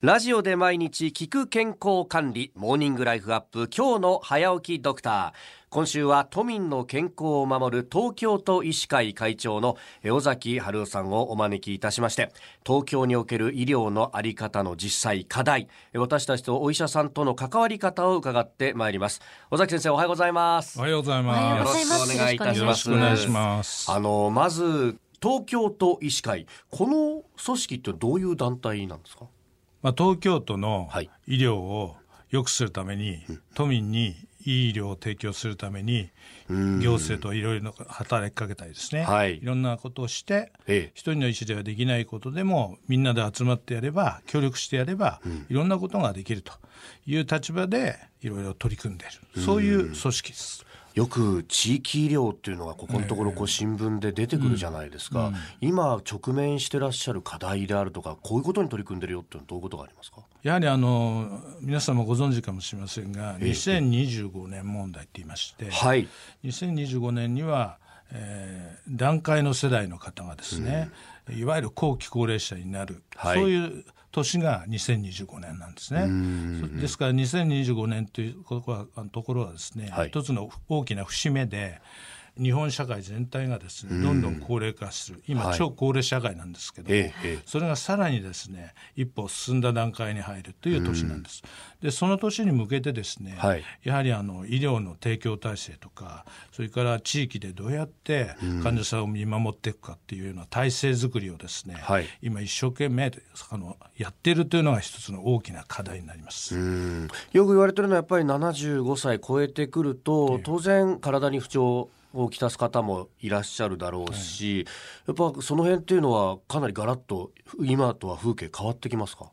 ラジオで毎日聞く健康管理モーニングライフアップ今日の早起きドクター。今週は都民の健康を守る東京都医師会会長の尾崎春夫さんをお招きいたしまして東京における医療のあり方の実際課題私たちとお医者さんとの関わり方を伺ってまいります。尾崎先生おはようございます。おはようございます。よろしくお願いいたします。よろしくお願いします。あのまず東京都医師会この組織ってどういう団体なんですか？まあ、東京都のはい。医療を良くするために、都民にいい医療を提供するために行政といろいろ働きかけたりですね、はい。ろんなことをして、ええ。一人の医師ではできないことでもみんなで集まってやれば協力してやれば、いろんなことができるという立場でいろいろ取り組んでいる。そういう組織です。よく地域医療っていうのがここのところこう新聞で出てくるじゃないですか、今直面してらっしゃる課題であるとかこういうことに取り組んでるよっていうのはどういうことがありますか？やはりあの皆さんもご存知かもしれませんが2025年問題って言いまして、はい。2025年には、えー段階の世代の方がですね、いわゆる後期高齢者になる、はい。そういう年が2025年なんですね。そですから2025年というところはですね、はい一つの大きな節目で日本社会全体がですねどんどん高齢化する。今、はい。超高齢社会なんですけどそれがさらにですね一歩進んだ段階に入るという年なんです。でその年に向けてですね、はい。やはりあの医療の提供体制とかそれから地域でどうやって患者さんを見守っていくかっていうような体制づくりをですね、はい。今一生懸命あのやっているというのが一つの大きな課題になります。うん。よく言われてるのはやっぱり75歳超えてくると当然体に不調をきたす方もいらっしゃるだろうし、やっぱその辺っていうのはかなりガラッと今とは風景変わってきますか？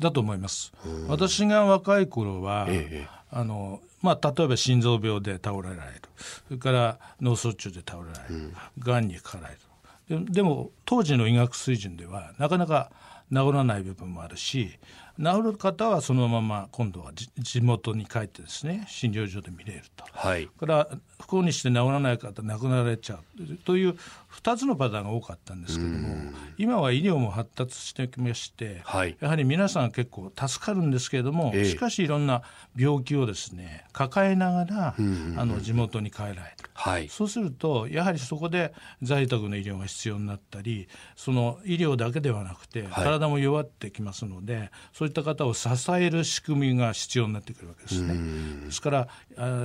だと思います。私が若い頃は、ええあのまあ、例えば心臓病で倒れられる。それから脳卒中で倒れられる、がん。にかかられる。ででも当時の医学水準ではなかなか治らない部分もあるし治る方はそのまま今度はじ地元に帰ってですね診療所で見れると。はい。それから不幸にして治らない方亡くなられちゃうという2つのパターンが多かったんですけども今は医療も発達してきまして、はい。やはり皆さん結構助かるんですけれども、ええ。しかしいろんな病気をですね抱えながら、あの地元に帰られる。はい。そうするとやはりそこで在宅の医療が必要になったりその医療だけではなくて、体も弱ってきますのでそういった方を支える仕組みが必要になってくるわけですね。ですから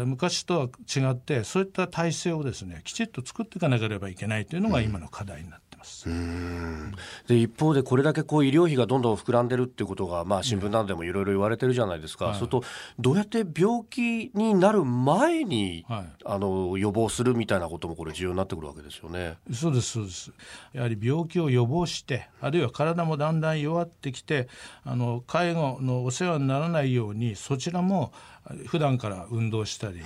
昔とは違ってそういった体制をですねきちっと作っていかなければいけないというのが今の課題になってます。で一方でこれだけこう医療費がどんどん膨らんでるっていうことが、まあ、新聞などでもいろいろ言われてるじゃないですか、それとどうやって病気になる前に、はい。あの予防するみたいなこともこれ重要になってくるわけですよね。そうですそうです。やはり病気を予防してあるいは体もだんだん弱ってきてあの介護のお世話にならないようにそちらも普段から運動したり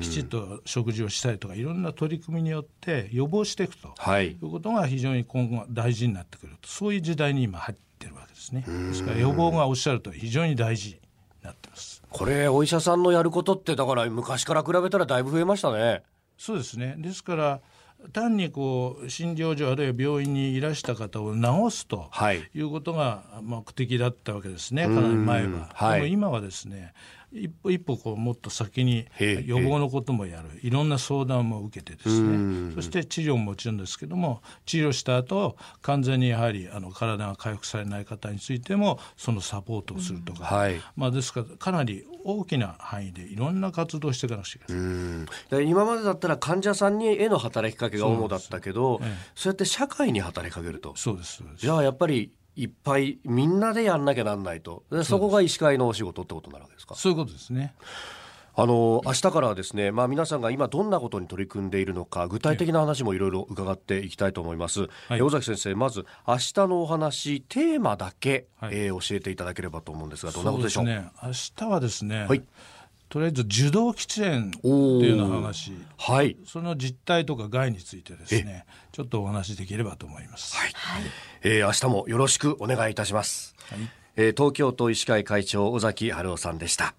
きちっと食事をしたりとかいろんな取り組みによって予防していくとはい。いうことが非常に今後大事になってくるとそういう時代に今入ってるわけですね。ですから予防がおっしゃると非常に大事になってます。これお医者さんのやることってだから昔から比べたらだいぶ増えましたね。そうですね。ですから単にこう診療所あるいは病院にいらした方を治すとはい。いうことが目的だったわけですね、かなり前は。はい。でも今はですね、一歩一歩こうもっと先に予防のこともやる、いろんな相談も受けてですね、そして治療ももちろんですけども、治療した後完全にやはりあの体が回復されない方についても、そのサポートをするとか、はい。まあ、ですから、かなり大きな範囲でいろんな活動をしていかなくちゃいけない。今までだったら患者さんにへの働きかけが主だったけどそうやって社会に働きかけると。そうですそうです。じゃあやっぱりいっぱいみんなでやんなきゃなんないと。でそこが医師会のお仕事ってことになるわけですか？そういうことですね。あの明日からはですね、まあ、皆さんが今どんなことに取り組んでいるのか具体的な話もいろいろ伺っていきたいと思います、はい。え尾崎先生まず明日のお話テーマだけ、はい。えー教えていただければと思うんですがどんなことでしょう？そうですね。明日はですね、はいとりあえず受動喫煙っていうような話、はい。その実態とか害についてですね、ちょっとお話しできればと思います。はい、えー明日もよろしくお願いいたします、はい。えー東京都医師会会長尾崎春夫さんでした